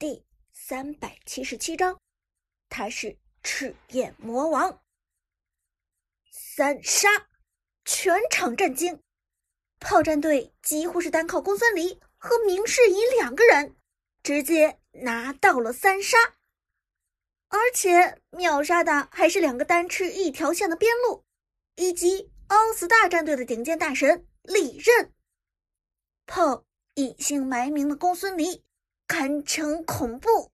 第三百七十七章，他是赤焰魔王。三杀，全场震惊！炮战队几乎是单靠公孙离和明世隐两个人，直接拿到了三杀，而且秒杀的还是两个单吃一条线的边路，以及奥斯大战队的顶尖大神利刃。炮隐姓埋名的公孙离，堪称恐怖，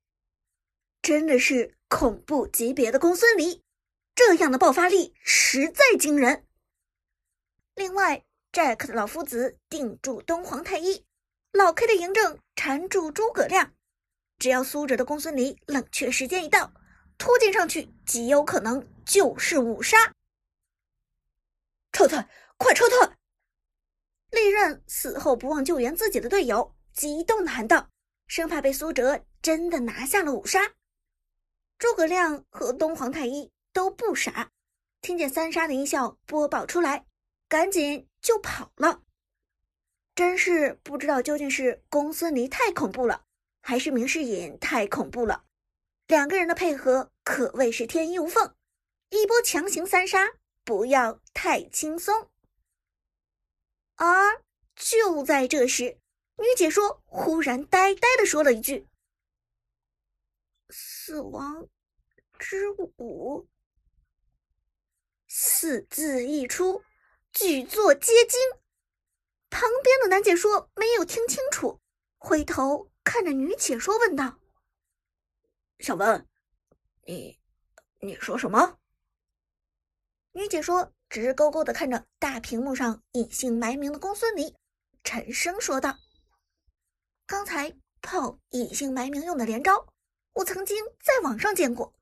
真的是恐怖级别的公孙离。这样的爆发力实在惊人。另外，Jack 的老夫子定住东皇太一，老 K 的嬴政缠住诸葛亮。只要苏哲的公孙离冷却时间一到，突进上去，极有可能就是五杀。撤退，快撤退！利刃死后不忘救援自己的队友，激动的喊道，生怕被苏哲真的拿下了五杀。诸葛亮和东皇太一。都不傻，听见三杀的音效播报出来，赶紧就跑了。真是不知道究竟是公孙离太恐怖了，还是明世隐太恐怖了。两个人的配合可谓是天衣无缝，一波强行三杀，不要太轻松。而就在这时，女解说忽然呆呆的说了一句：“死亡之舞。”四字一出，举座皆惊。旁边的男解说没有听清楚，回头看着女解说问道：“小文，你你说什么？”女解说直勾勾的看着大屏幕上隐姓埋名的公孙离，沉声说道：“刚才炮隐姓埋名用的连招，我曾经在网上见过，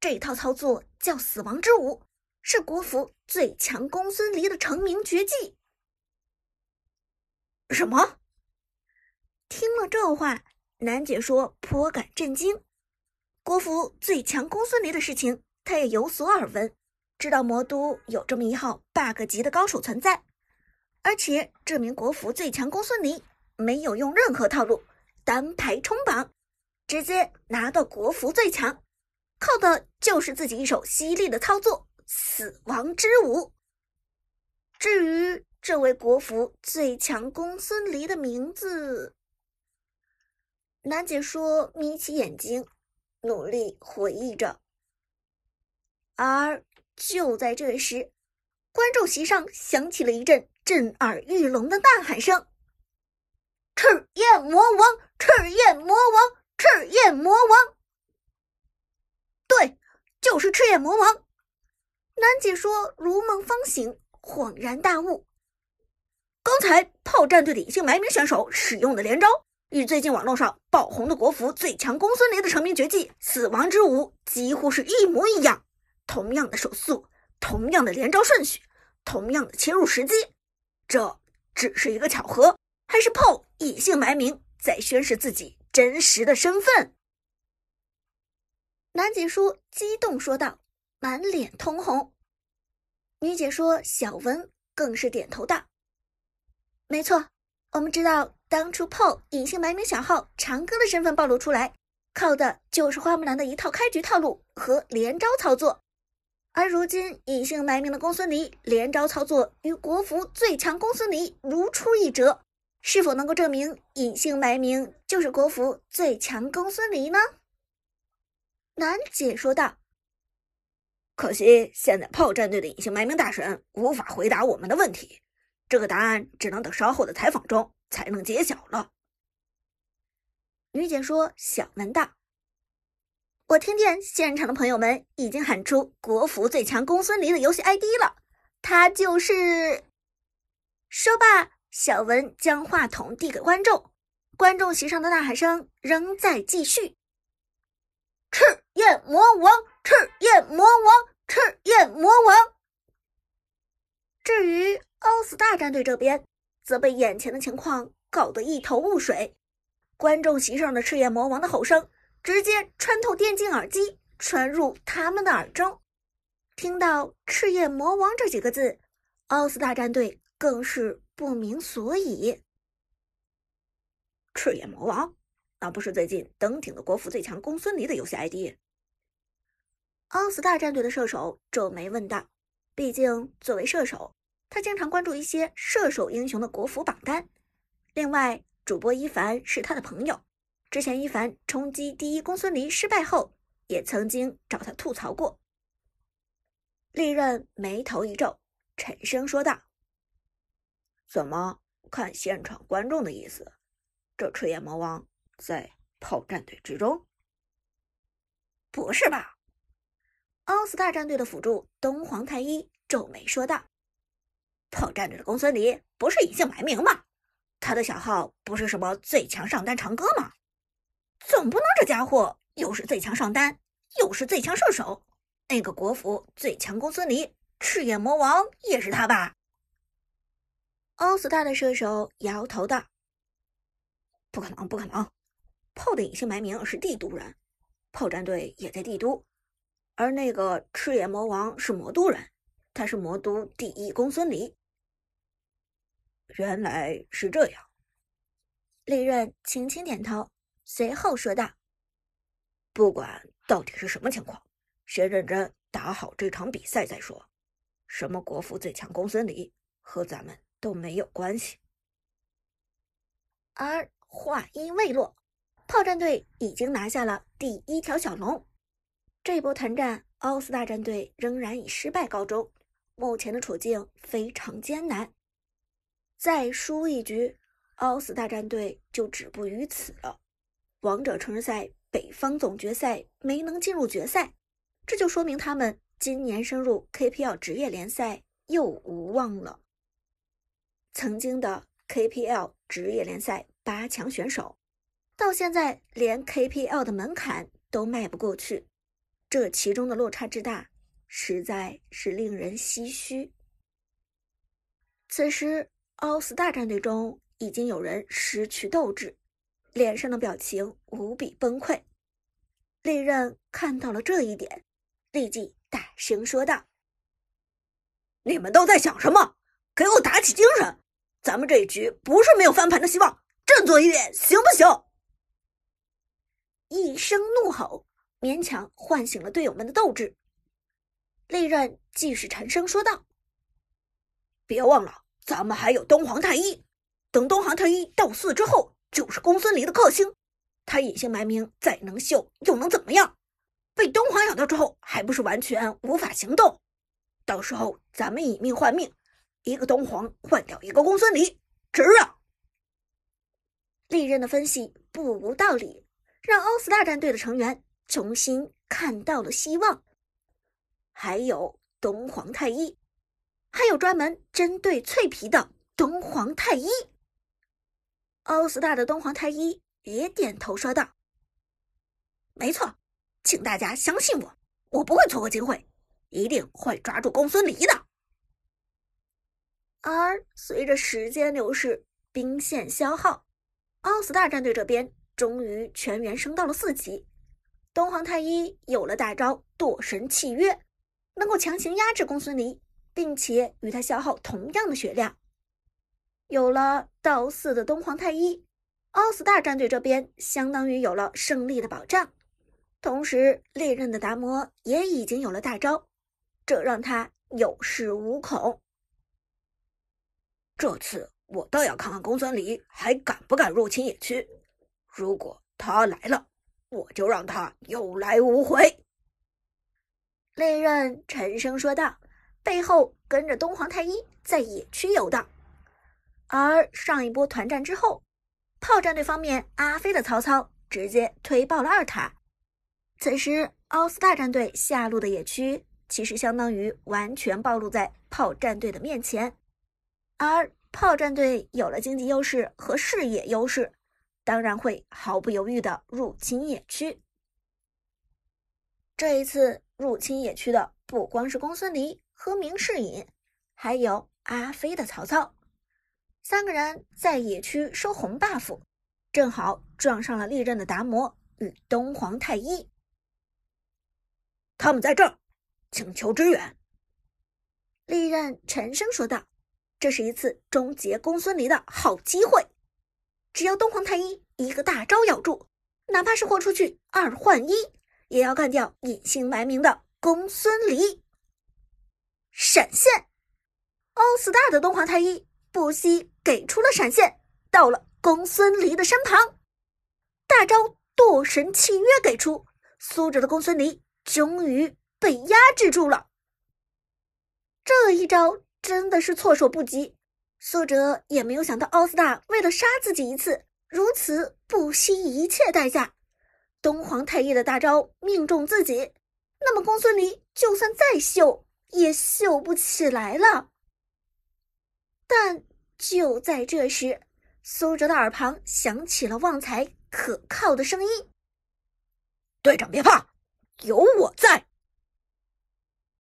这套操作叫死亡之舞。”是国服最强公孙离的成名绝技。什么？听了这话，楠姐说颇感震惊。国服最强公孙离的事情，她也有所耳闻，知道魔都有这么一号 bug 级的高手存在。而且这名国服最强公孙离没有用任何套路，单排冲榜，直接拿到国服最强，靠的就是自己一手犀利的操作。死亡之舞。至于这位国服最强公孙离的名字，楠姐说眯起眼睛，努力回忆着。而就在这时，观众席上响起了一阵震耳欲聋的呐喊声：“赤焰魔王，赤焰魔王，赤焰魔王！”对，就是赤焰魔王。楠姐说：“如梦方醒，恍然大悟。刚才炮战队的隐姓埋名选手使用的连招，与最近网络上爆红的国服最强公孙离的成名绝技‘死亡之舞’几乎是一模一样。同样的手速，同样的连招顺序，同样的切入时机，这只是一个巧合，还是炮隐姓埋名在宣示自己真实的身份？”楠姐说，激动说道。满脸通红，女解说小文更是点头道：“没错，我们知道当初 PO 隐姓埋名小号长歌的身份暴露出来，靠的就是花木兰的一套开局套路和连招操作。而如今隐姓埋名的公孙离连招操作与国服最强公孙离如出一辙，是否能够证明隐姓埋名就是国服最强公孙离呢？”男解说道。可惜，现在炮战队的隐姓埋名大神无法回答我们的问题，这个答案只能等稍后的采访中才能揭晓了。女姐说：“小文道，我听见现场的朋友们已经喊出国服最强公孙离的游戏 ID 了，他就是……”说罢，小文将话筒递给观众，观众席上的呐喊声仍在继续：“赤焰魔王！”赤焰魔王，赤焰魔王。至于奥斯大战队这边，则被眼前的情况搞得一头雾水。观众席上的赤焰魔王的吼声直接穿透电竞耳机，传入他们的耳中。听到“赤焰魔王”这几个字，奥斯大战队更是不明所以。赤焰魔王，那不是最近登顶的国服最强公孙离的游戏 ID？奥斯大战队的射手皱眉问道：“毕竟作为射手，他经常关注一些射手英雄的国服榜单。另外，主播一凡是他的朋友，之前一凡冲击第一公孙离失败后，也曾经找他吐槽过。”利刃眉头一皱，沉声说道：“怎么看现场观众的意思？这赤焰魔王？”在炮战队之中，不是吧？奥斯大战队的辅助东皇太一皱眉说道：“炮战队的公孙离不是隐姓埋名吗？他的小号不是什么最强上单长歌吗？总不能这家伙又是最强上单，又是最强射手？那个国服最强公孙离，赤焰魔王也是他吧？”奥斯大的射手摇头道：“不可能，不可能。”炮的隐姓埋名是帝都人，炮战队也在帝都，而那个赤焰魔王是魔都人，他是魔都第一公孙离。原来是这样，利刃轻轻点头，随后说道：“不管到底是什么情况，先认真打好这场比赛再说。什么国服最强公孙离，和咱们都没有关系。”而话音未落。炮战队已经拿下了第一条小龙，这波团战，奥斯大战队仍然以失败告终，目前的处境非常艰难。再输一局，奥斯大战队就止步于此了。王者城市赛北方总决赛没能进入决赛，这就说明他们今年升入 KPL 职业联赛又无望了。曾经的 KPL 职业联赛八强选手。到现在连 KPL 的门槛都迈不过去，这其中的落差之大，实在是令人唏嘘。此时，奥斯大战队中已经有人失去斗志，脸上的表情无比崩溃。利刃看到了这一点，立即大声说道：“你们都在想什么？给我打起精神！咱们这一局不是没有翻盘的希望，振作一点，行不行？”一声怒吼，勉强唤醒了队友们的斗志。利刃继续沉声说道：“别忘了，咱们还有东皇太一。等东皇太一到四之后，就是公孙离的克星。他隐姓埋名，再能秀又能怎么样？被东皇咬到之后，还不是完全无法行动？到时候咱们以命换命，一个东皇换掉一个公孙离，值啊！”利刃的分析不无道理。让欧斯大战队的成员重新看到了希望。还有东皇太一，还有专门针对脆皮的东皇太一。欧斯大的东皇太一也点头说道：“没错，请大家相信我，我不会错过机会，一定会抓住公孙离的。”而随着时间流逝，兵线消耗，奥斯大战队这边。终于全员升到了四级，东皇太一有了大招堕神契约，能够强行压制公孙离，并且与他消耗同样的血量。有了到四的东皇太一，奥斯大战队这边相当于有了胜利的保障。同时，猎刃的达摩也已经有了大招，这让他有恃无恐。这次我倒要看看公孙离还敢不敢入侵野区。如果他来了，我就让他有来无回。”利刃沉声说道，背后跟着东皇太一在野区游荡。而上一波团战之后，炮战队方面阿飞的曹操直接推爆了二塔。此时，奥斯大战队下路的野区其实相当于完全暴露在炮战队的面前，而炮战队有了经济优势和视野优势。当然会毫不犹豫的入侵野区。这一次入侵野区的不光是公孙离和明世隐，还有阿飞的曹操，三个人在野区收红 buff，正好撞上了利刃的达摩与东皇太一。他们在这儿，请求支援。利刃沉声说道：“这是一次终结公孙离的好机会。”只要东皇太一一个大招咬住，哪怕是豁出去二换一，也要干掉隐姓埋名的公孙离。闪现，奥斯大的东皇太一不惜给出了闪现，到了公孙离的身旁，大招堕神契约给出，苏哲的公孙离终于被压制住了。这一招真的是措手不及，苏哲也没有想到奥斯大为了杀自己一次，如此不惜一切代价。东皇太一的大招命中自己，那么公孙离就算再秀。也秀不起来了。但就在这时，苏哲的耳旁响起了旺财可靠的声音：“队长别怕，有我在。”